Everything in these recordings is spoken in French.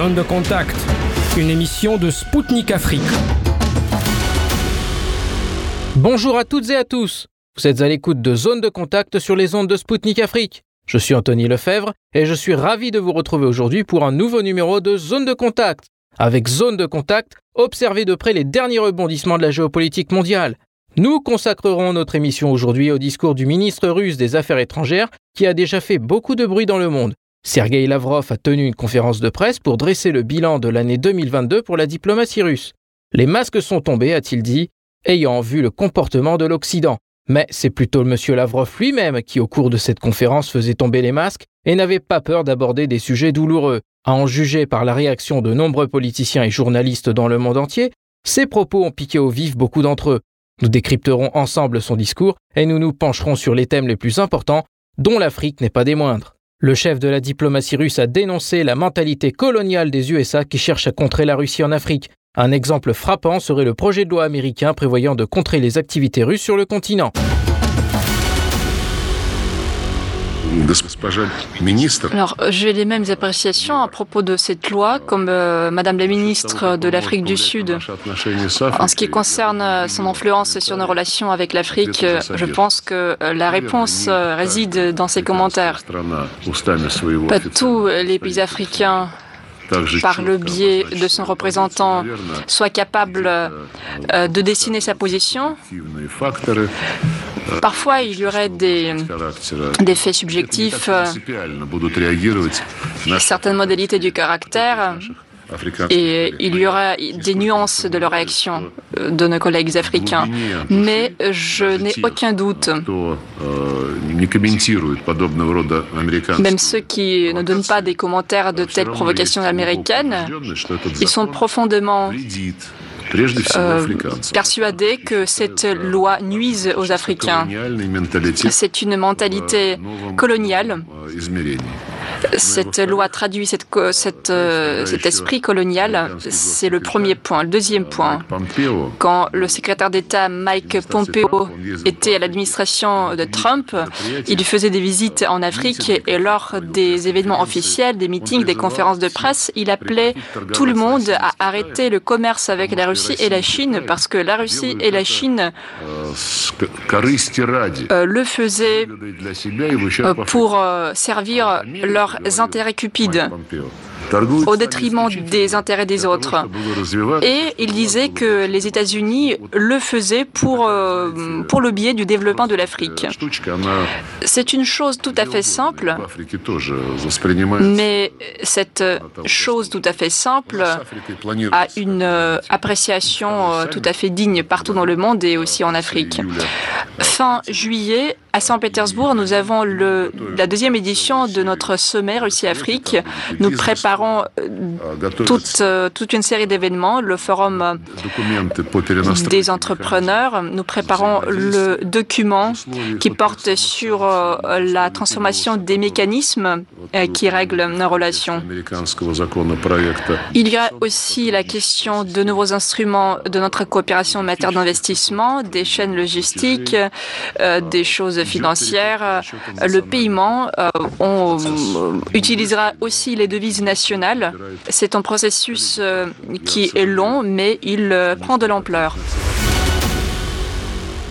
Zone de contact, une émission de Spoutnik Afrique. Bonjour à toutes et à tous. Vous êtes à l'écoute de Zone de contact sur les ondes de Spoutnik Afrique. Je suis Anthony Lefebvre et je suis ravi de vous retrouver aujourd'hui pour un nouveau numéro de Zone de contact. Avec Zone de contact, observez de près les derniers rebondissements de la géopolitique mondiale. Nous consacrerons notre émission aujourd'hui au discours du ministre russe des Affaires étrangères qui a déjà fait beaucoup de bruit dans le monde. Sergei Lavrov a tenu une conférence de presse pour dresser le bilan de l'année 2022 pour la diplomatie russe. Les masques sont tombés, a-t-il dit, ayant vu le comportement de l'Occident. Mais c'est plutôt monsieur Lavrov lui-même qui, au cours de cette conférence, faisait tomber les masques et n'avait pas peur d'aborder des sujets douloureux. À en juger par la réaction de nombreux politiciens et journalistes dans le monde entier, ses propos ont piqué au vif beaucoup d'entre eux. Nous décrypterons ensemble son discours et nous nous pencherons sur les thèmes les plus importants, dont l'Afrique n'est pas des moindres. Le chef de la diplomatie russe a dénoncé la mentalité coloniale des USA qui cherchent à contrer la Russie en Afrique. Un exemple frappant serait le projet de loi américain prévoyant de contrer les activités russes sur le continent. Alors, j'ai les mêmes appréciations à propos de cette loi, comme euh, Madame la ministre de l'Afrique du Sud. En ce qui concerne euh, son influence sur nos relations avec l'Afrique, euh, je pense que la réponse réside dans ses commentaires. Pas tous les pays africains par le biais de son représentant, soient capables de dessiner sa position. Parfois, il y aurait des, des faits subjectifs, euh, certaines modalités du caractère, et il y aura des nuances de leur réaction euh, de nos collègues africains. Mais je n'ai aucun doute, même ceux qui ne donnent pas des commentaires de telles provocations américaines, ils sont profondément euh, persuadé que cette loi nuise aux Africains. C'est une mentalité coloniale cette loi traduit cette, cette, euh, cet esprit colonial. C'est le premier point. Le deuxième point, quand le secrétaire d'État Mike Pompeo était à l'administration de Trump, il faisait des visites en Afrique et lors des événements officiels, des meetings, des conférences de presse, il appelait tout le monde à arrêter le commerce avec la Russie et la Chine parce que la Russie et la Chine euh, le faisaient euh, pour servir leur intérêts cupides au détriment des intérêts des autres. Et il disait que les États-Unis le faisaient pour, euh, pour le biais du développement de l'Afrique. C'est une chose tout à fait simple, mais cette chose tout à fait simple a une euh, appréciation euh, tout à fait digne partout dans le monde et aussi en Afrique. Fin juillet, à Saint-Pétersbourg, nous avons le, la deuxième édition de notre sommet Russie-Afrique. Nous préparons euh, toute, euh, toute une série d'événements, le forum euh, des entrepreneurs. Nous préparons le document qui porte sur la transformation des mécanismes qui règlent nos relations. Il y a aussi la question de nouveaux instruments de notre coopération en matière d'investissement, des chaînes logistiques, des choses financières, le paiement. On utilisera aussi les devises nationales c'est un processus euh, qui est long, mais il euh, prend de l'ampleur.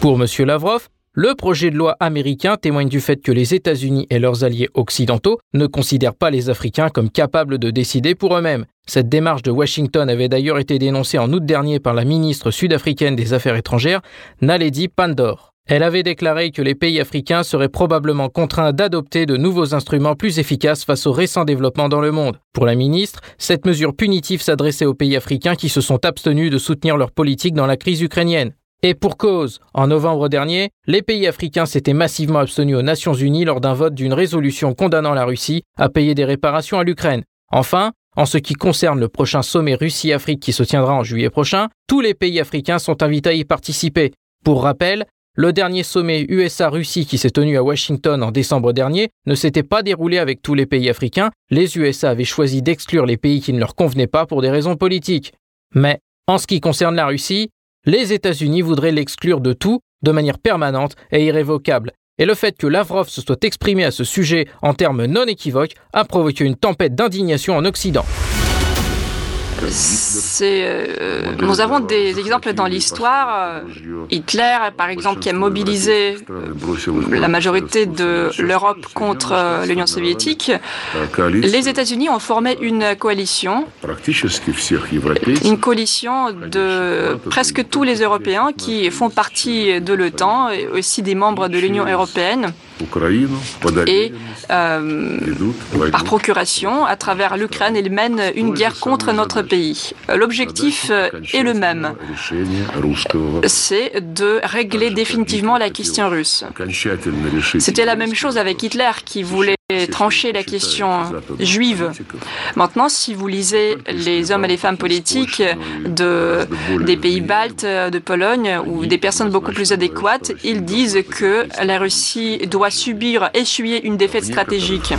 Pour M. Lavrov, le projet de loi américain témoigne du fait que les États-Unis et leurs alliés occidentaux ne considèrent pas les Africains comme capables de décider pour eux-mêmes. Cette démarche de Washington avait d'ailleurs été dénoncée en août dernier par la ministre sud-africaine des Affaires étrangères, Naledi Pandor. Elle avait déclaré que les pays africains seraient probablement contraints d'adopter de nouveaux instruments plus efficaces face aux récents développements dans le monde. Pour la ministre, cette mesure punitive s'adressait aux pays africains qui se sont abstenus de soutenir leur politique dans la crise ukrainienne. Et pour cause, en novembre dernier, les pays africains s'étaient massivement abstenus aux Nations Unies lors d'un vote d'une résolution condamnant la Russie à payer des réparations à l'Ukraine. Enfin, en ce qui concerne le prochain sommet Russie-Afrique qui se tiendra en juillet prochain, tous les pays africains sont invités à y participer. Pour rappel, le dernier sommet USA-Russie qui s'est tenu à Washington en décembre dernier ne s'était pas déroulé avec tous les pays africains, les USA avaient choisi d'exclure les pays qui ne leur convenaient pas pour des raisons politiques. Mais, en ce qui concerne la Russie, les États-Unis voudraient l'exclure de tout de manière permanente et irrévocable. Et le fait que Lavrov se soit exprimé à ce sujet en termes non équivoques a provoqué une tempête d'indignation en Occident. Euh, nous avons des exemples dans l'histoire. Hitler, par exemple, qui a mobilisé la majorité de l'Europe contre l'Union soviétique. Les États-Unis ont formé une coalition, une coalition de presque tous les Européens qui font partie de l'OTAN et aussi des membres de l'Union européenne et euh, par procuration, à travers l'Ukraine, ils mènent une guerre contre notre pays. L'objectif est le même, c'est de régler définitivement la question russe. C'était la même chose avec Hitler qui voulait trancher la question juive. Maintenant, si vous lisez les hommes et les femmes politiques de, des pays baltes, de Pologne ou des personnes beaucoup plus adéquates, ils disent que la Russie doit subir, essuyer une défaite stratégique.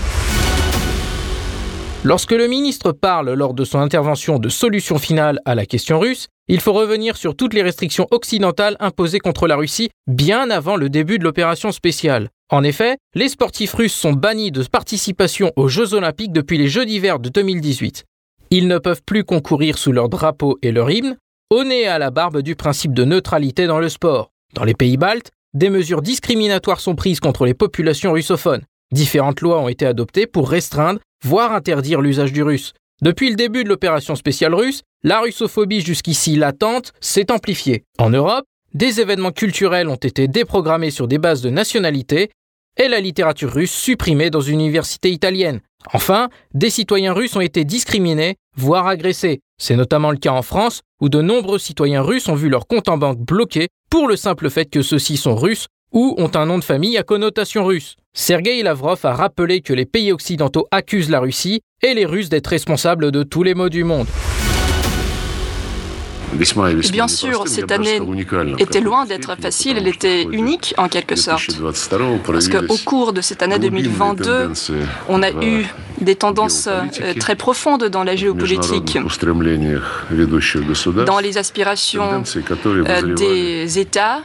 Lorsque le ministre parle lors de son intervention de solution finale à la question russe, il faut revenir sur toutes les restrictions occidentales imposées contre la Russie bien avant le début de l'opération spéciale. En effet, les sportifs russes sont bannis de participation aux Jeux olympiques depuis les Jeux d'hiver de 2018. Ils ne peuvent plus concourir sous leur drapeau et leur hymne, au nez à la barbe du principe de neutralité dans le sport. Dans les pays baltes, des mesures discriminatoires sont prises contre les populations russophones. Différentes lois ont été adoptées pour restreindre, voire interdire l'usage du russe. Depuis le début de l'opération spéciale russe, la russophobie jusqu'ici latente s'est amplifiée. En Europe, des événements culturels ont été déprogrammés sur des bases de nationalité et la littérature russe supprimée dans une université italienne. Enfin, des citoyens russes ont été discriminés, voire agressés. C'est notamment le cas en France, où de nombreux citoyens russes ont vu leur compte en banque bloqué pour le simple fait que ceux-ci sont russes ou ont un nom de famille à connotation russe. Sergei Lavrov a rappelé que les pays occidentaux accusent la Russie et les Russes d'être responsables de tous les maux du monde. Bien sûr, cette année était loin d'être facile, elle était unique en quelque sorte. Parce qu'au cours de cette année 2022, on a eu des tendances euh, très profondes dans la géopolitique, dans les aspirations euh, des États.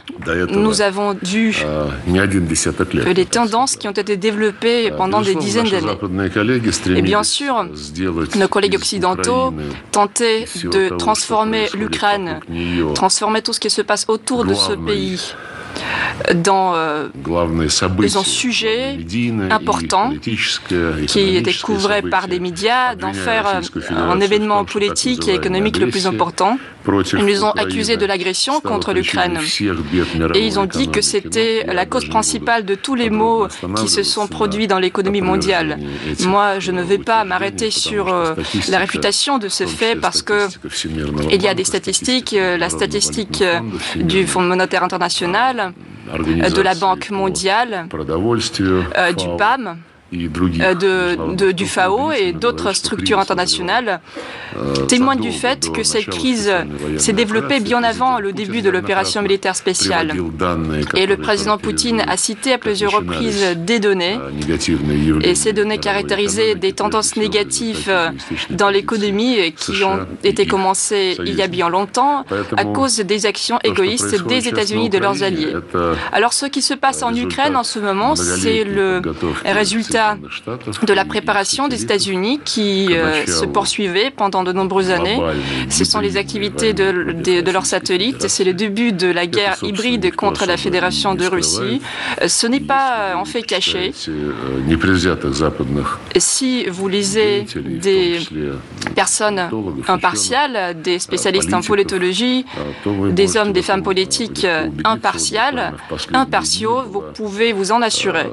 Nous avons vu les tendances qui ont été développées pendant des dizaines d'années. Et bien sûr, nos collègues occidentaux tentaient de transformer l'Ukraine, transformer tout ce qui se passe autour de ce pays dans euh, un sujet important qui était couvert par des médias, d'en faire euh, un événement politique et économique le plus important. Ils nous ont accusés de l'agression contre l'Ukraine. Et ils ont dit que c'était la cause principale de tous les maux qui se sont produits dans l'économie mondiale. Moi, je ne vais pas m'arrêter sur euh, la réputation de ce fait parce que il y a des statistiques, la statistique du Fonds monétaire international, de la Banque mondiale, euh, du PAM euh, de, du FAO et d'autres structures internationales témoignent du fait que cette crise s'est développée bien avant le début de l'opération militaire spéciale. Et le président Poutine a cité à plusieurs reprises des données, et ces données caractérisaient des tendances négatives dans l'économie qui ont été commencées il y a bien longtemps à cause des actions égoïstes des États-Unis et de leurs alliés. Alors ce qui se passe en Ukraine en ce moment, c'est le résultat de la préparation des États-Unis qui euh, se poursuivait pendant de nombreuses années. Ce sont les activités de, leurs satellites. C'est le début de la guerre hybride contre la Fédération de Russie. Euh, ce n'est pas en fait caché. Si vous lisez des personnes impartiales, des spécialistes en politologie, des hommes, des femmes politiques impartiales, impartiaux, vous pouvez vous en assurer.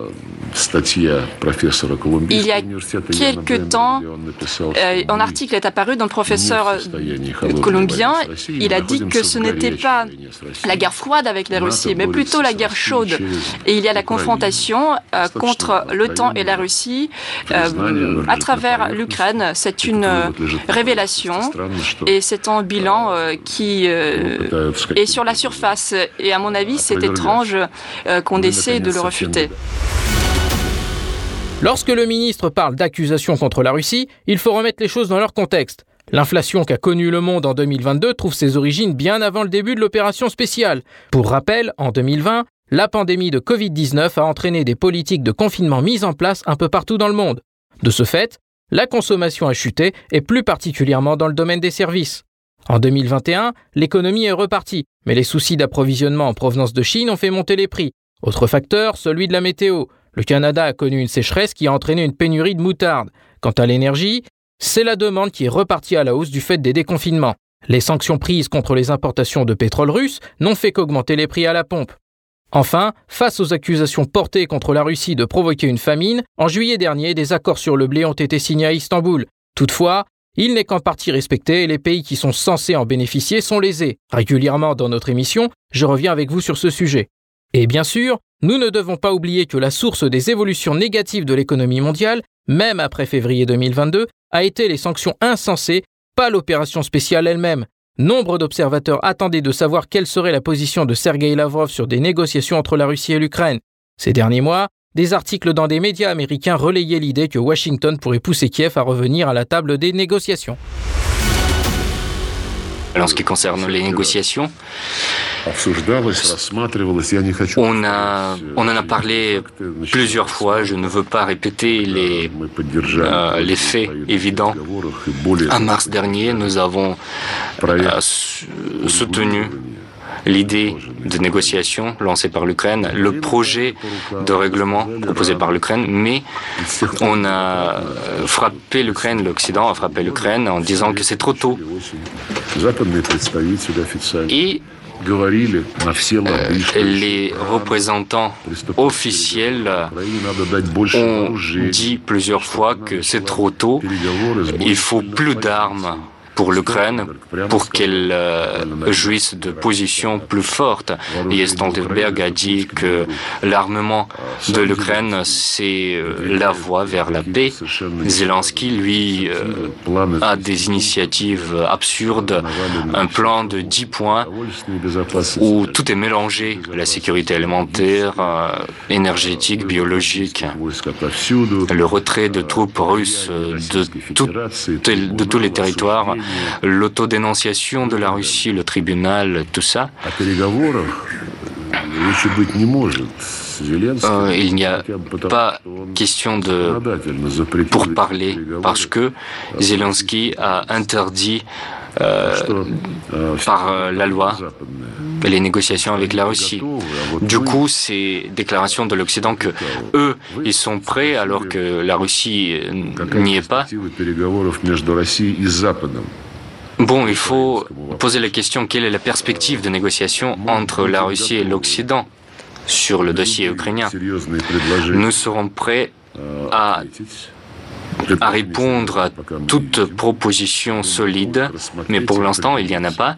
Il y a quelques temps, euh, un article est apparu d'un professeur colombien. Il a dit que ce n'était pas la guerre froide avec la Russie, mais plutôt la guerre chaude. Et il y a la confrontation euh, contre l'OTAN et la Russie euh, à travers l'Ukraine. C'est une révélation et c'est un bilan qui est sur la surface. Et à mon avis, c'est étrange qu'on essaie de le refuter. Lorsque le ministre parle d'accusations contre la Russie, il faut remettre les choses dans leur contexte. L'inflation qu'a connue le monde en 2022 trouve ses origines bien avant le début de l'opération spéciale. Pour rappel, en 2020, la pandémie de Covid-19 a entraîné des politiques de confinement mises en place un peu partout dans le monde. De ce fait, la consommation a chuté, et plus particulièrement dans le domaine des services. En 2021, l'économie est repartie, mais les soucis d'approvisionnement en provenance de Chine ont fait monter les prix. Autre facteur, celui de la météo. Le Canada a connu une sécheresse qui a entraîné une pénurie de moutarde. Quant à l'énergie, c'est la demande qui est repartie à la hausse du fait des déconfinements. Les sanctions prises contre les importations de pétrole russe n'ont fait qu'augmenter les prix à la pompe. Enfin, face aux accusations portées contre la Russie de provoquer une famine, en juillet dernier, des accords sur le blé ont été signés à Istanbul. Toutefois, il n'est qu'en partie respecté et les pays qui sont censés en bénéficier sont lésés. Régulièrement dans notre émission, je reviens avec vous sur ce sujet. Et bien sûr, nous ne devons pas oublier que la source des évolutions négatives de l'économie mondiale, même après février 2022, a été les sanctions insensées, pas l'opération spéciale elle-même. Nombre d'observateurs attendaient de savoir quelle serait la position de Sergei Lavrov sur des négociations entre la Russie et l'Ukraine. Ces derniers mois, des articles dans des médias américains relayaient l'idée que Washington pourrait pousser Kiev à revenir à la table des négociations. En ce qui concerne les négociations, on, a, en a parlé plusieurs fois, je ne veux pas répéter les, euh, faits évidents. En mars dernier, nous avons euh, soutenu l'idée de négociation lancée par l'Ukraine, le projet de règlement proposé par l'Ukraine, mais on a frappé l'Ukraine, l'Occident a frappé l'Ukraine en disant que c'est trop tôt. Et euh, les représentants officiels ont dit plusieurs fois que c'est trop tôt, il faut plus d'armes pour l'Ukraine pour qu'elle euh, jouisse de positions plus fortes. Et Stoltenberg a dit que l'armement de l'Ukraine, c'est euh, la voie vers la paix. Zelensky, lui, euh, a des initiatives absurdes, un plan de 10 points où tout est mélangé, la sécurité alimentaire, énergétique, biologique, le retrait de troupes russes de, de tous les territoires l'autodénonciation de la Russie, le tribunal, tout ça. Euh, il n'y a pas question de pour parler parce que Zelensky a interdit euh, par euh, la loi les négociations avec la Russie. Du coup, ces déclarations de l'Occident que eux, ils sont prêts alors que la Russie n'y est pas. Bon, il faut poser la question quelle est la perspective de négociation entre la Russie et l'Occident sur le dossier ukrainien? Nous serons prêts à à répondre à toute proposition solide, mais pour l'instant, il n'y en a pas.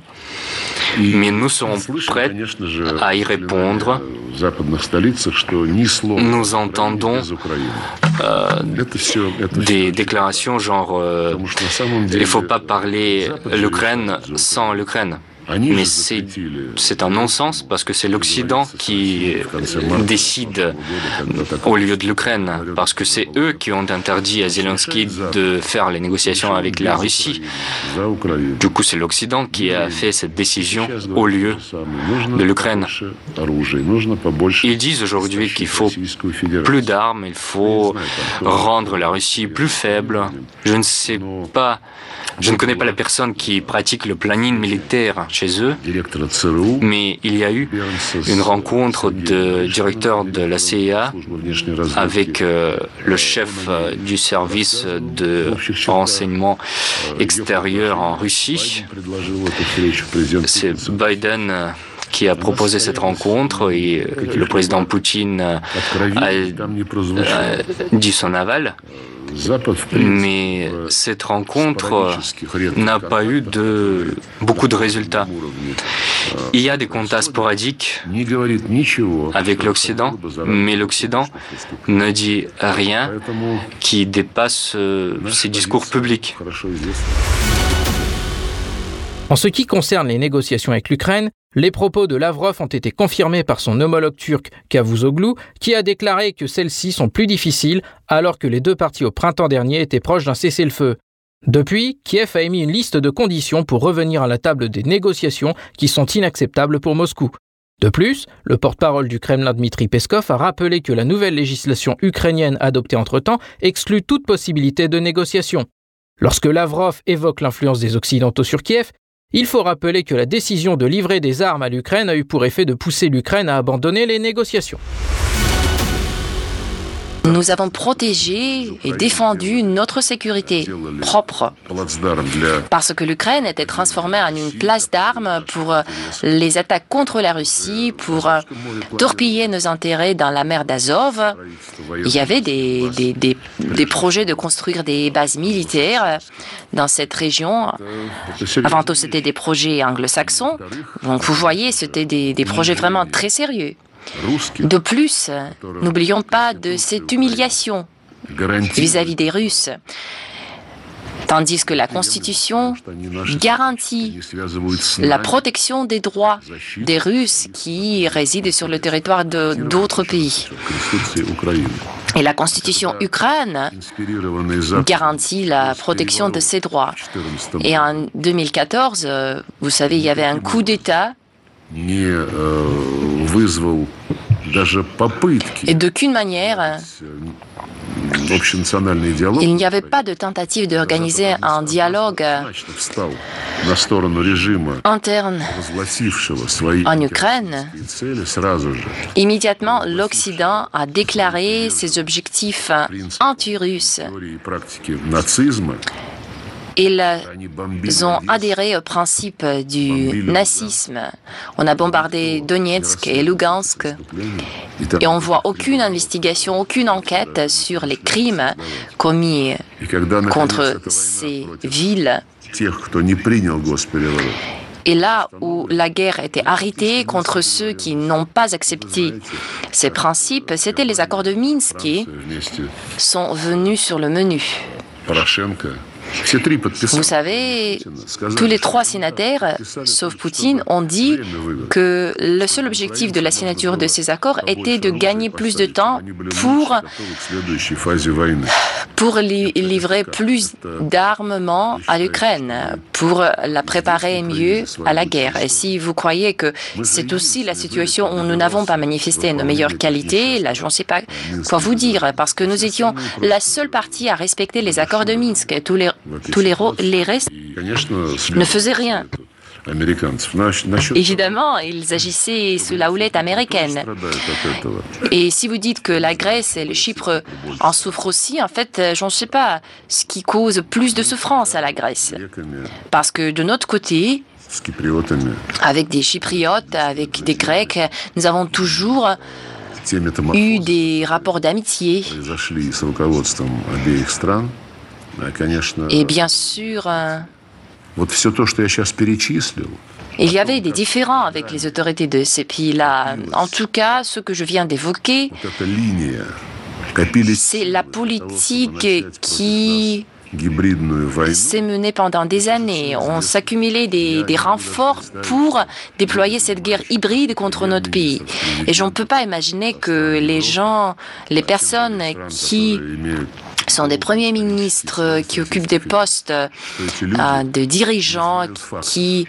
Mais nous serons prêts à y répondre. Nous entendons euh, des déclarations genre euh, il ne faut pas parler l'Ukraine sans l'Ukraine. Mais c'est un non-sens parce que c'est l'Occident qui décide au lieu de l'Ukraine, parce que c'est eux qui ont interdit à Zelensky de faire les négociations avec la Russie. Du coup, c'est l'Occident qui a fait cette décision au lieu de l'Ukraine. Ils disent aujourd'hui qu'il faut plus d'armes, il faut rendre la Russie plus faible. Je ne sais pas. Je ne connais pas la personne qui pratique le planning militaire chez eux, mais il y a eu une rencontre de directeur de la CIA avec euh, le chef euh, du service de renseignement extérieur en Russie. C'est Biden euh, qui a proposé cette rencontre et le président Poutine a dit son aval. Mais cette rencontre n'a pas eu de, beaucoup de résultats. Il y a des contacts sporadiques avec l'Occident, mais l'Occident ne dit rien qui dépasse euh, ses discours publics. En ce qui concerne les négociations avec l'Ukraine, les propos de Lavrov ont été confirmés par son homologue turc Cavusoglu, qui a déclaré que celles-ci sont plus difficiles alors que les deux parties au printemps dernier étaient proches d'un cessez-le-feu. Depuis, Kiev a émis une liste de conditions pour revenir à la table des négociations qui sont inacceptables pour Moscou. De plus, le porte-parole du Kremlin Dmitri Peskov a rappelé que la nouvelle législation ukrainienne adoptée entre-temps exclut toute possibilité de négociation. Lorsque Lavrov évoque l'influence des Occidentaux sur Kiev, il faut rappeler que la décision de livrer des armes à l'Ukraine a eu pour effet de pousser l'Ukraine à abandonner les négociations. Nous avons protégé et défendu notre sécurité propre parce que l'Ukraine était transformée en une place d'armes pour les attaques contre la Russie, pour torpiller nos intérêts dans la mer d'Azov. Il y avait des, des, projets de construire des bases militaires dans cette région. Avant tout, c'était des projets anglo-saxons. Donc, vous voyez, c'était des projets vraiment très sérieux. De plus, n'oublions pas de cette humiliation vis-à-vis des Russes. Tandis que la Constitution garantit la protection des droits des Russes qui résident sur le territoire d'autres pays. Et la Constitution ukraine garantit la protection de ces droits. Et en 2014, vous savez, il y avait un coup d'État et d'aucune manière, il n'y avait pas de tentative d'organiser un dialogue interne en Ukraine. Immédiatement, l'Occident a déclaré ses objectifs anti-russes ils ont adhéré au principe du nazisme. On a bombardé Donetsk et Lugansk et on voit aucune investigation, aucune enquête sur les crimes commis contre ces villes. Et là où la guerre était arrêtée contre ceux qui n'ont pas accepté ces principes, c'était les accords de Minsk qui sont venus sur le menu. Vous savez, tous les trois signataires, sauf Poutine, ont dit que le seul objectif de la signature de ces accords était de gagner plus de temps pour, pour livrer plus d'armement à l'Ukraine, pour la préparer mieux à la guerre. Et si vous croyez que c'est aussi la situation où nous n'avons pas manifesté nos meilleures qualités, là, je ne sais pas quoi vous dire, parce que nous étions la seule partie à respecter les accords de Minsk. Tous les tous les, les restes ne faisaient rien. Évidemment, ils agissaient sous la houlette américaine. Et si vous dites que la Grèce et le Chypre en souffrent aussi, en fait, je ne sais pas ce qui cause plus de souffrance à la Grèce. Parce que de notre côté, avec des Chypriotes, avec des Grecs, nous avons toujours eu des rapports d'amitié. Et bien sûr, euh, il y avait des différends avec les autorités de ces pays-là. En tout cas, ce que je viens d'évoquer, c'est la politique qui s'est menée pendant des années. On s'accumulait des, des, renforts pour déployer cette guerre hybride contre notre pays. Et je ne peux pas imaginer que les gens, les personnes qui sont des premiers ministres qui occupent des postes euh, de dirigeants qui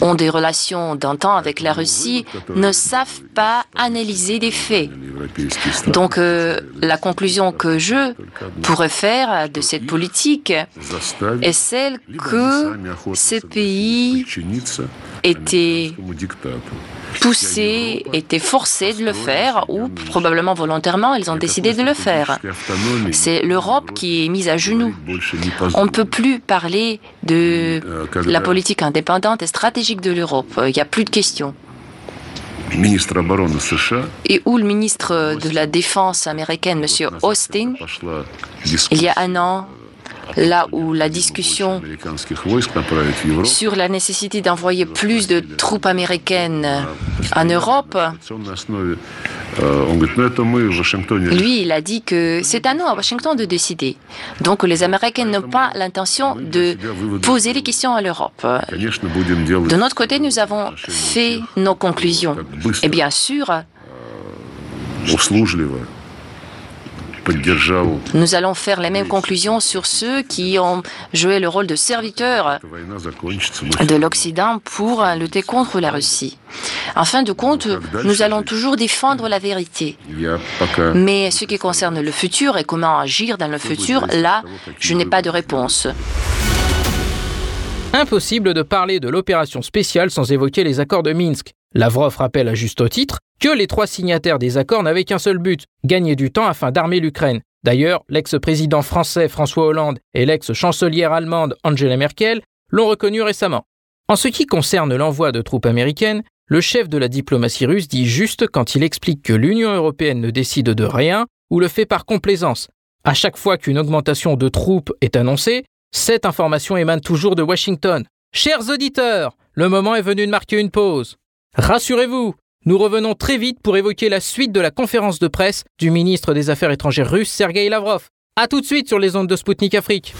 ont des relations d'antan avec la Russie ne savent pas analyser des faits. Donc euh, la conclusion que je pourrais faire de cette politique est celle que ces pays étaient poussés, étaient forcés de le faire ou probablement volontairement, ils ont décidé de le faire. C'est l'Europe qui est mise à genoux. On ne peut plus parler de la politique indépendante et stratégique de l'Europe. Il n'y a plus de questions. Et où le ministre de la Défense américaine, M. Austin, il y a un an, là où la discussion sur la nécessité d'envoyer plus de troupes américaines en Europe, lui, il a dit que c'est à nous, à Washington, de décider. Donc les Américains n'ont pas l'intention de poser les questions à l'Europe. De notre côté, nous avons fait nos conclusions. Et bien sûr, Nous allons faire les mêmes conclusions sur ceux qui ont joué le rôle de serviteurs de l'Occident pour lutter contre la Russie. En fin de compte, nous allons toujours défendre la vérité. Mais ce qui concerne le futur et comment agir dans le futur, là, je n'ai pas de réponse. Impossible de parler de l'opération spéciale sans évoquer les accords de Minsk. Lavrov rappelle à juste titre que les trois signataires des accords n'avaient qu'un seul but, gagner du temps afin d'armer l'Ukraine. D'ailleurs, l'ex-président français François Hollande et l'ex-chancelière allemande Angela Merkel l'ont reconnu récemment. En ce qui concerne l'envoi de troupes américaines, le chef de la diplomatie russe dit juste quand il explique que l'Union européenne ne décide de rien ou le fait par complaisance. À chaque fois qu'une augmentation de troupes est annoncée, cette information émane toujours de Washington. Chers auditeurs, le moment est venu de marquer une pause. Rassurez-vous, nous revenons très vite pour évoquer la suite de la conférence de presse du ministre des Affaires étrangères russe Sergei Lavrov. A tout de suite sur les ondes de Spoutnik Afrique.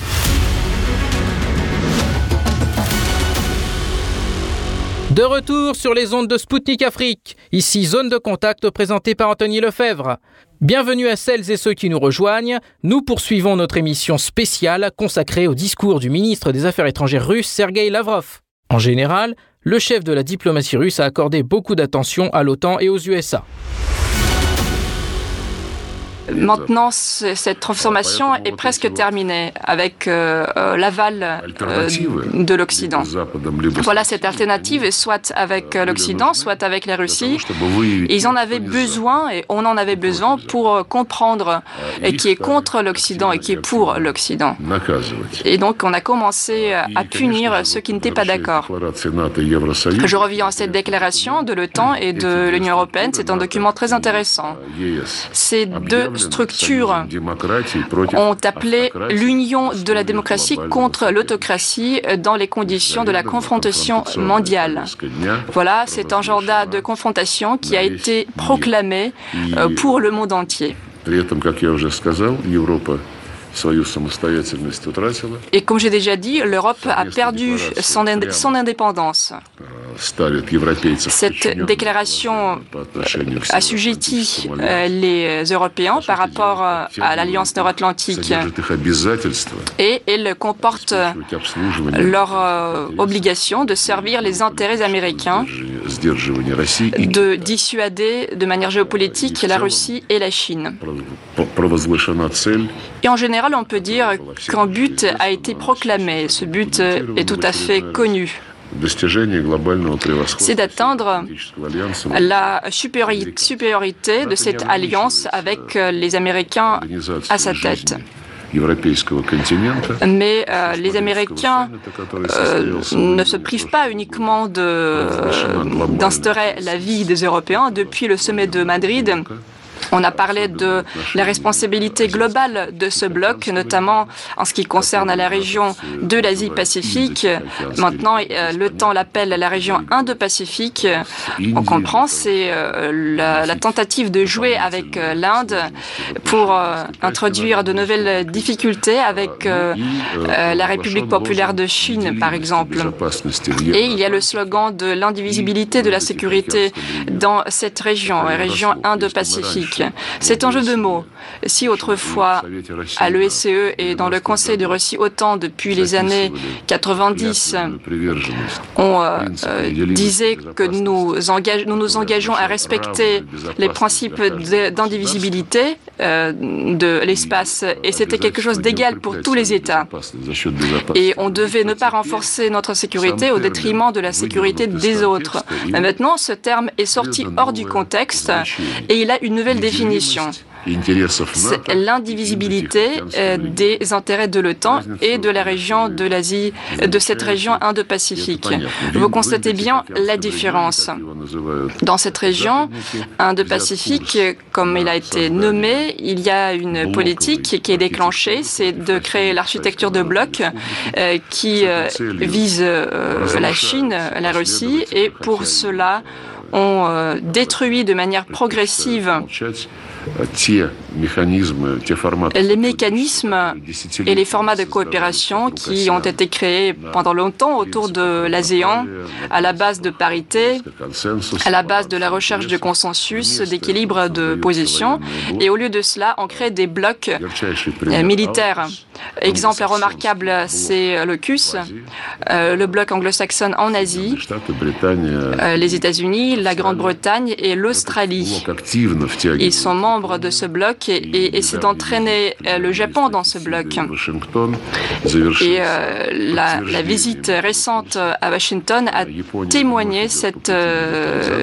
De retour sur les ondes de Spoutnik Afrique, ici Zone de contact présentée par Anthony Lefebvre. Bienvenue à celles et ceux qui nous rejoignent. Nous poursuivons notre émission spéciale consacrée au discours du ministre des Affaires étrangères russe Sergei Lavrov. En général, le chef de la diplomatie russe a accordé beaucoup d'attention à l'OTAN et aux USA. Maintenant, cette transformation est presque terminée avec euh, euh, l'aval euh, de l'Occident. Voilà cette alternative, soit avec l'Occident, soit avec la Russie. Ils en avaient besoin et on en avait besoin pour comprendre qui est contre l'Occident et qui est pour l'Occident. Et donc, on a commencé à punir ceux qui n'étaient pas d'accord. Je reviens à cette déclaration de l'OTAN et de l'Union européenne. C'est un document très intéressant. Ces deux structures ont appelé l'union de la démocratie contre l'autocratie dans les conditions de la confrontation mondiale. Voilà, c'est un agenda de confrontation qui a été proclamé euh, pour le monde entier. Et comme j'ai déjà dit, l'Europe a perdu son, indépendance. Cette déclaration assujettit euh, les Européens par rapport euh, à l'Alliance nord-atlantique et elle comporte leur obligation de servir les intérêts américains, de dissuader de manière géopolitique la Russie et la Chine. Et en général, on peut dire qu'un but a été proclamé. Ce but est tout à fait connu. C'est d'atteindre la supériorité de cette alliance avec les Américains à sa tête. Mais euh, les Américains euh, ne se privent pas uniquement d'instaurer la vie des Européens. Depuis le sommet de Madrid, on a parlé de la responsabilité globale de ce bloc, notamment en ce qui concerne la région de l'Asie-Pacifique. Maintenant, euh, le temps l'appelle la région Indo-Pacifique. On comprend, c'est euh, la, tentative de jouer avec euh, l'Inde pour introduire de nouvelles difficultés avec la République populaire de Chine, par exemple. Et il y a le slogan de l'indivisibilité de la sécurité dans cette région, la région Indo-Pacifique. C'est un jeu de mots. Si autrefois, à l'ESCE e et dans le Conseil de Russie OTAN depuis les années 90, on euh, euh, disait que nous, nous, nous engageons à respecter les principes d'indivisibilité euh, de l'espace et c'était quelque chose d'égal pour tous les États. Et on devait ne pas renforcer notre sécurité au détriment de la sécurité des autres. Mais maintenant, ce terme est sorti hors du contexte et il a une nouvelle définition. C'est l'indivisibilité euh, des intérêts de l'OTAN et de la région de l'Asie, de cette région Indo-Pacifique. Vous constatez bien la différence. Dans cette région Indo-Pacifique, comme il a été nommé, il y a une politique qui est déclenchée, c'est de créer l'architecture de bloc euh, qui euh, vise la Chine, la Russie, et pour cela, on détruit de manière progressive les mécanismes et les formats de coopération qui ont été créés pendant longtemps autour de l'ASEAN, à la base de parité, à la base de la recherche de consensus, d'équilibre de position, et au lieu de cela, on crée des blocs euh, militaires. Exemple remarquable, c'est le CUS, euh, le bloc anglo-saxon en Asie, euh, les États-Unis, la Grande-Bretagne et l'Australie. Ils sont membres de ce bloc et, c'est d'entraîner le Japon dans ce bloc. Et la, la, visite récente à Washington a témoigné cette,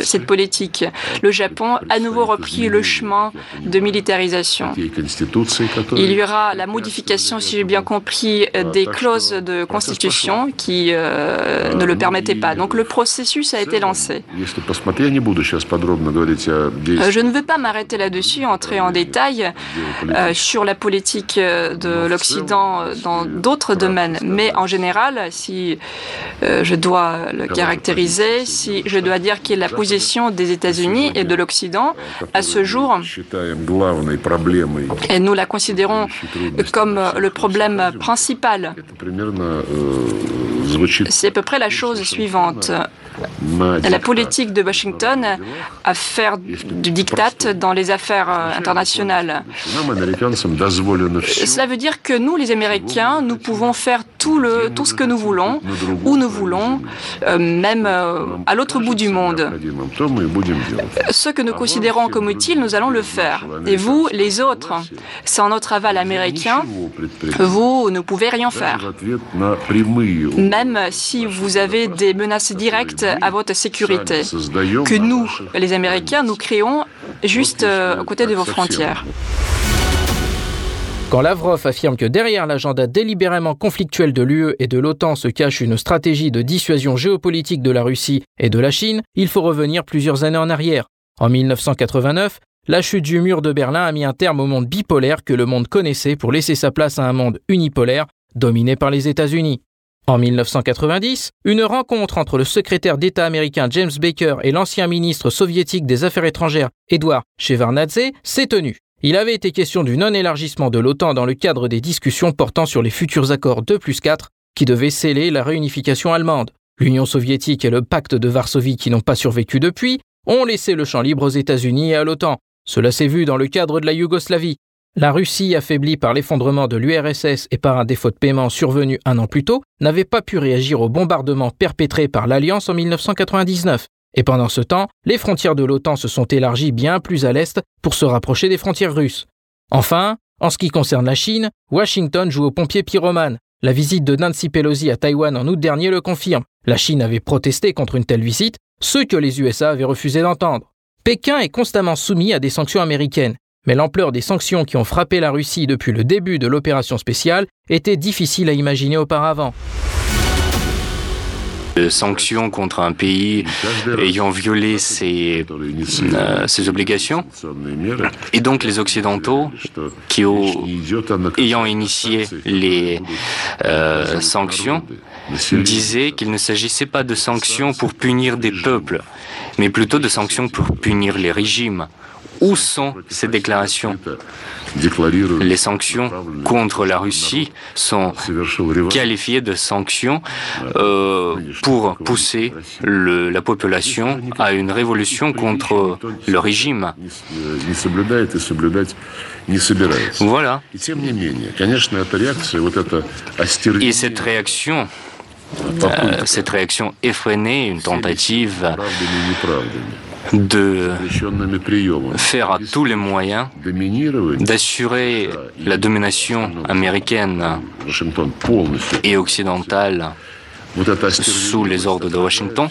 cette politique. Le Japon a nouveau repris le chemin de militarisation. Il y aura la modification, j'ai bien compris, des clauses de constitution qui euh, ne le permettaient pas. Donc le processus a été lancé. Euh, je ne veux pas m'arrêter là-dessus, entrer en détail euh, sur la politique de l'Occident dans d'autres domaines, mais en général, si je dois le caractériser, si je dois dire que la position des États-Unis et de l'Occident à ce jour, et nous la considérons comme le problème principal. C'est à peu près la chose suivante la politique de Washington à faire du diktat dans les affaires euh, internationales. Cela veut dire que nous, les Américains, nous pouvons faire tout, le, tout ce que nous voulons, où nous voulons, euh, même euh, à l'autre bout du monde. Ce que nous considérons comme utile, nous allons le faire. Et vous, les autres, sans notre aval américain, vous ne pouvez rien faire. Même si vous avez des menaces directes à votre sécurité, que nous, les Américains, nous créons juste euh, à côté de vos frontières. Quand Lavrov affirme que derrière l'agenda délibérément conflictuel de l'UE et de l'OTAN se cache une stratégie de dissuasion géopolitique de la Russie et de la Chine, il faut revenir plusieurs années en arrière. En 1989, la chute du mur de Berlin a mis un terme au monde bipolaire que le monde connaissait pour laisser sa place à un monde unipolaire dominé par les États-Unis. En 1990, une rencontre entre le secrétaire d'État américain James Baker et l'ancien ministre soviétique des Affaires étrangères Edouard Shevardnadze s'est tenue. Il avait été question du non-élargissement de l'OTAN dans le cadre des discussions portant sur les futurs accords 2 plus 4 qui devaient sceller la réunification allemande. L'Union soviétique et le pacte de Varsovie qui n'ont pas survécu depuis ont laissé le champ libre aux États-Unis et à l'OTAN. Cela s'est vu dans le cadre de la Yougoslavie. La Russie, affaiblie par l'effondrement de l'URSS et par un défaut de paiement survenu un an plus tôt, n'avait pas pu réagir au bombardement perpétré par l'Alliance en 1999. Et pendant ce temps, les frontières de l'OTAN se sont élargies bien plus à l'est pour se rapprocher des frontières russes. Enfin, en ce qui concerne la Chine, Washington joue au pompier pyromane. La visite de Nancy Pelosi à Taïwan en août dernier le confirme. La Chine avait protesté contre une telle visite, ce que les USA avaient refusé d'entendre. Pékin est constamment soumis à des sanctions américaines mais l'ampleur des sanctions qui ont frappé la Russie depuis le début de l'opération spéciale était difficile à imaginer auparavant. De sanctions contre un pays ayant violé ses, euh, ses, obligations. Et donc les Occidentaux, qui ont, ayant initié les euh, sanctions, disaient qu'il ne s'agissait pas de sanctions pour punir des peuples, mais plutôt de sanctions pour punir les régimes. Où sont ces déclarations Les sanctions contre la Russie sont qualifiées de sanctions euh, pour pousser la population à une révolution contre le régime. Voilà. Et cette réaction, euh, cette réaction effrénée, une tentative de faire à tous les moyens d'assurer la domination américaine et occidentale sous les ordres de Washington.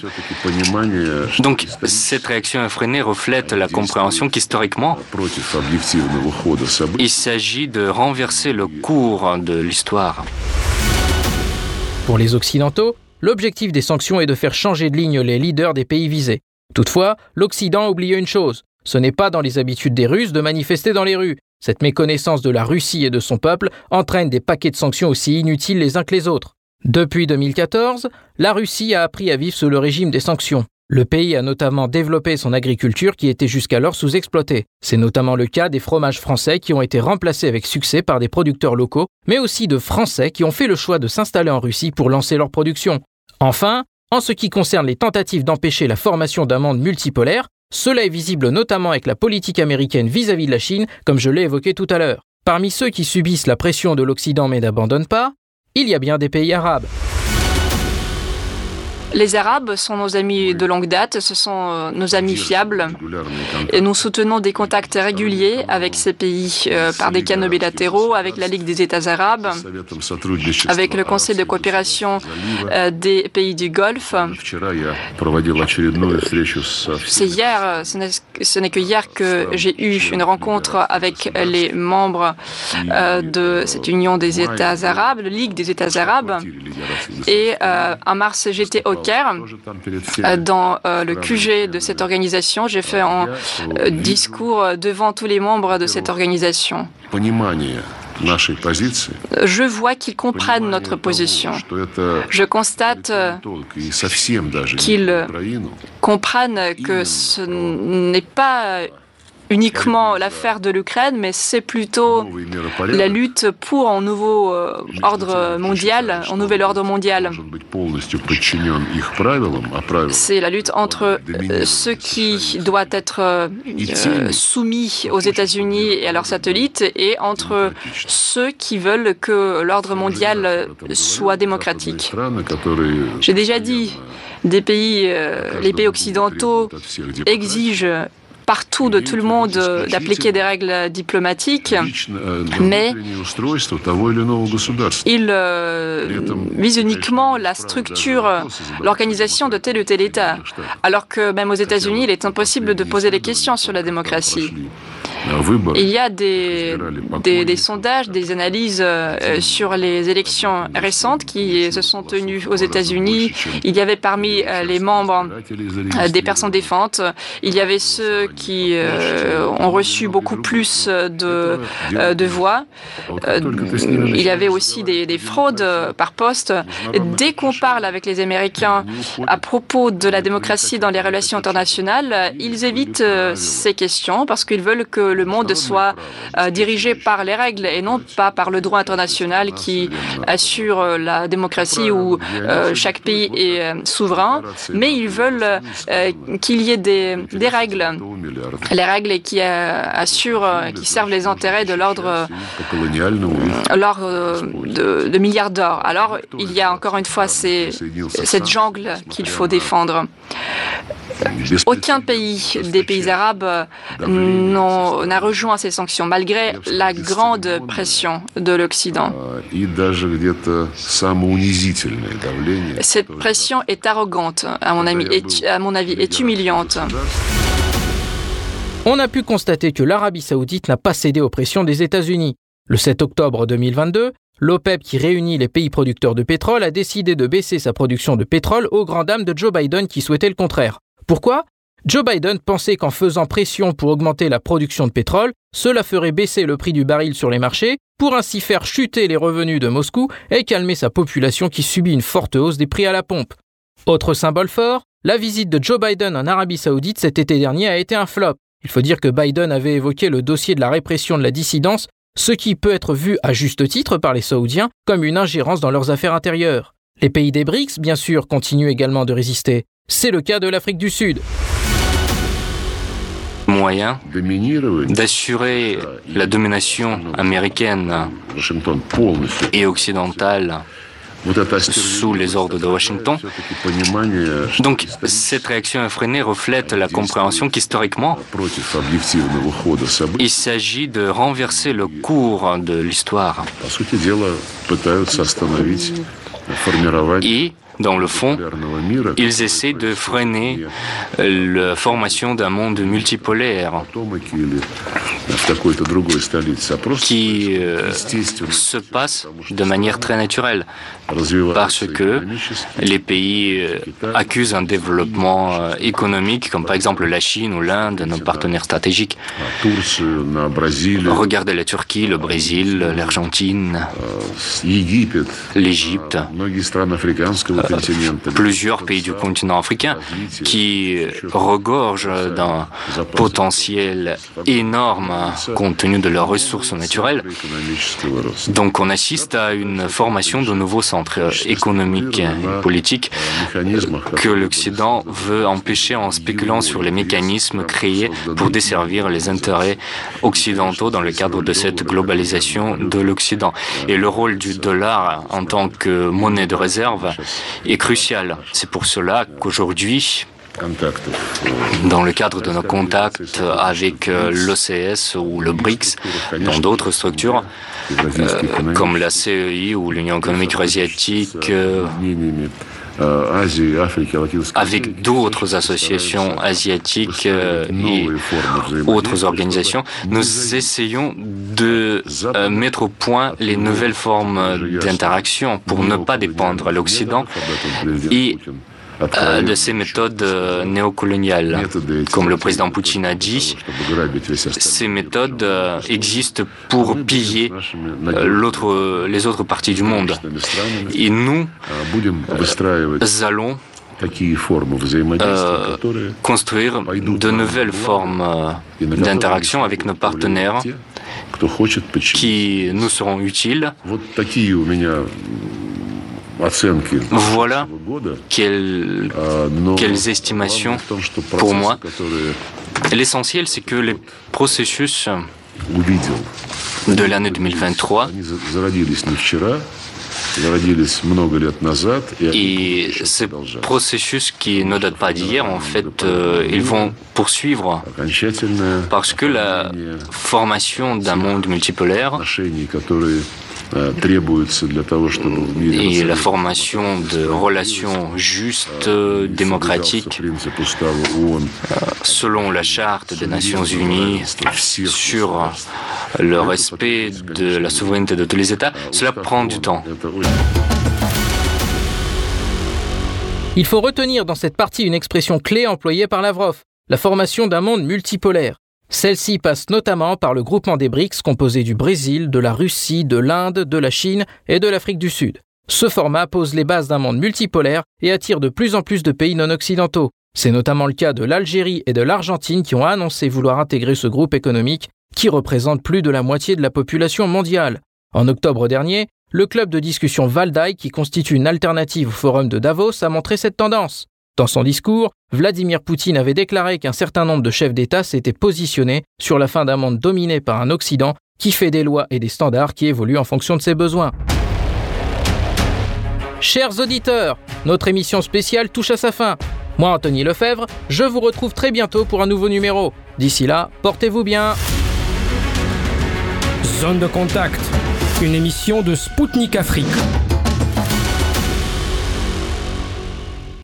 Donc cette réaction effrénée reflète la compréhension qu'historiquement, il s'agit de renverser le cours de l'histoire. Pour les Occidentaux, l'objectif des sanctions est de faire changer de ligne les leaders des pays visés. Toutefois, l'Occident a oublié une chose. Ce n'est pas dans les habitudes des Russes de manifester dans les rues. Cette méconnaissance de la Russie et de son peuple entraîne des paquets de sanctions aussi inutiles les uns que les autres. Depuis 2014, la Russie a appris à vivre sous le régime des sanctions. Le pays a notamment développé son agriculture qui était jusqu'alors sous-exploitée. C'est notamment le cas des fromages français qui ont été remplacés avec succès par des producteurs locaux, mais aussi de Français qui ont fait le choix de s'installer en Russie pour lancer leur production. Enfin, en ce qui concerne les tentatives d'empêcher la formation d'un monde multipolaire, cela est visible notamment avec la politique américaine vis-à-vis de la Chine, comme je l'ai évoqué tout à l'heure. Parmi ceux qui subissent la pression de l'Occident mais n'abandonnent pas, il y a bien des pays arabes. Les Arabes sont nos amis de longue date, ce sont euh, nos amis fiables. et nous soutenons des contacts réguliers avec ces pays euh, par des canaux bilatéraux, avec la Ligue des États arabes, avec le Conseil de coopération euh, des pays du Golfe. C'est hier, ce n'est que hier que j'ai eu une rencontre avec les membres de cette Union des États arabes, la Ligue des États arabes. Et en mars, j'étais au euh, dans euh, le QG de cette organisation. J'ai fait un euh, discours devant tous les membres de cette organisation. Je vois qu'ils comprennent notre position. Je constate qu'ils comprennent que ce n'est pas uniquement l'affaire de l'Ukraine, mais c'est plutôt la lutte pour un nouveau euh, ordre mondial, un nouvel ordre mondial. C'est la lutte entre euh, ceux qui doivent être euh, soumis aux États-Unis et à leurs satellites et entre ceux qui veulent que l'ordre mondial soit démocratique. J'ai déjà dit, des pays, les pays occidentaux exigent partout de tout le monde d'appliquer des règles diplomatiques, mais il euh, vise uniquement la structure, l'organisation de tel ou tel État, alors que même aux États-Unis, il est impossible de poser des questions sur la démocratie. Il y a des, sondages, des analyses euh, sur les élections récentes qui se sont tenues aux États-Unis. Il y avait parmi euh, les membres euh, des personnes défentes, il y avait ceux qui ont reçu beaucoup plus de, de voix. il y avait aussi des, des fraudes par poste. Dès qu'on parle avec les Américains à propos de la démocratie dans les relations internationales, ils évitent ces questions parce qu'ils veulent que le monde soit euh, dirigé par les règles et non pas par le droit international qui assure euh, la démocratie où euh, chaque pays est souverain, mais ils veulent qu'il y ait des, règles, les règles qui assurent, qui servent les intérêts de l'ordre de, de milliards d'or. Alors, il y a encore une fois cette jungle qu'il faut défendre. Aucun pays des pays arabes n'a rejoint ces sanctions, malgré la grande pression de l'Occident. Cette pression est arrogante, à mon, à mon avis, est humiliante. On a pu constater que l'Arabie saoudite n'a pas cédé aux pressions des États-Unis. Le 7 octobre 2022, l'OPEP, qui réunit les pays producteurs de pétrole, a décidé de baisser sa production de pétrole aux grand dames de Joe Biden qui souhaitait le contraire. Pourquoi? Joe Biden pensait qu'en faisant pression pour augmenter la production de pétrole, cela ferait baisser le prix du baril sur les marchés, pour ainsi faire chuter les revenus de Moscou et calmer sa population qui subit une forte hausse des prix à la pompe. Autre symbole fort, la visite de Joe Biden en Arabie saoudite cet été dernier a été un flop. Il faut dire que Biden avait évoqué le dossier de la répression de la dissidence, ce qui peut être vu à juste titre par les Saoudiens comme une ingérence dans leurs affaires intérieures. Les pays des BRICS, bien sûr, continuent également de résister. C'est le cas de l'Afrique du Sud. Moyen d'assurer la domination américaine et occidentale sous les ordres de Washington. Donc, cette réaction effrénée reflète la compréhension qu'historiquement, il s'agit de renverser le cours de l'histoire. Et dans le fond, ils essaient de freiner la formation d'un monde multipolaire qui euh, se passe de manière très naturelle parce que les pays euh, accusent un développement euh, économique comme par exemple la Chine ou l'Inde, nos partenaires stratégiques. Regardez la Turquie, le Brésil, l'Argentine, l'Égypte. plusieurs pays du continent africain qui regorgent d'un potentiel énorme compte tenu de leurs ressources naturelles. Donc on assiste à une formation de nouveaux centres économiques et politiques que l'Occident veut empêcher en spéculant sur les mécanismes créés pour desservir les intérêts occidentaux dans le cadre de cette globalisation de l'Occident. Et le rôle du dollar en tant que monnaie de réserve est crucial. C'est pour cela qu'aujourd'hui, dans le cadre de nos contacts avec euh, l'OCS ou le BRICS, dans d'autres structures, euh, comme la CEI ou l'Union économique asiatique, euh, avec d'autres associations asiatiques et autres organisations, nous essayons de mettre au point les nouvelles formes d'interaction pour ne pas dépendre à l'Occident et euh, de ces méthodes euh, néocoloniales. Comme le président Poutine a dit, ces méthodes euh, existent pour piller les autres parties du monde. Et nous allons construire de nouvelles formes d'interaction avec nos partenaires qui nous seront utiles voilà quelles, quelles estimations pour moi. L'essentiel, c'est que les processus de l'année 2023 et ces processus qui ne datent pas d'hier, en fait, euh, ils vont poursuivre parce que la formation d'un monde multipolaire et la formation de relations justes, démocratiques, selon la charte des Nations Unies sur le respect de la souveraineté de tous les États, cela prend du temps. Il faut retenir dans cette partie une expression clé employée par Lavrov, la formation d'un monde multipolaire. Celle-ci passe notamment par le groupement des BRICS composé du Brésil, de la Russie, de l'Inde, de la Chine et de l'Afrique du Sud. Ce format pose les bases d'un monde multipolaire et attire de plus en plus de pays non occidentaux. C'est notamment le cas de l'Algérie et de l'Argentine qui ont annoncé vouloir intégrer ce groupe économique qui représente plus de la moitié de la population mondiale. En octobre dernier, le club de discussion Valdai, qui constitue une alternative au forum de Davos, a montré cette tendance. Dans son discours, Vladimir Poutine avait déclaré qu'un certain nombre de chefs d'État s'étaient positionnés sur la fin d'un monde dominé par un Occident qui fait des lois et des standards qui évoluent en fonction de ses besoins. Chers auditeurs, notre émission spéciale touche à sa fin. Moi, Anthony Lefebvre, je vous retrouve très bientôt pour un nouveau numéro. D'ici là, portez-vous bien. Zone de contact, une émission de Spoutnik Afrique.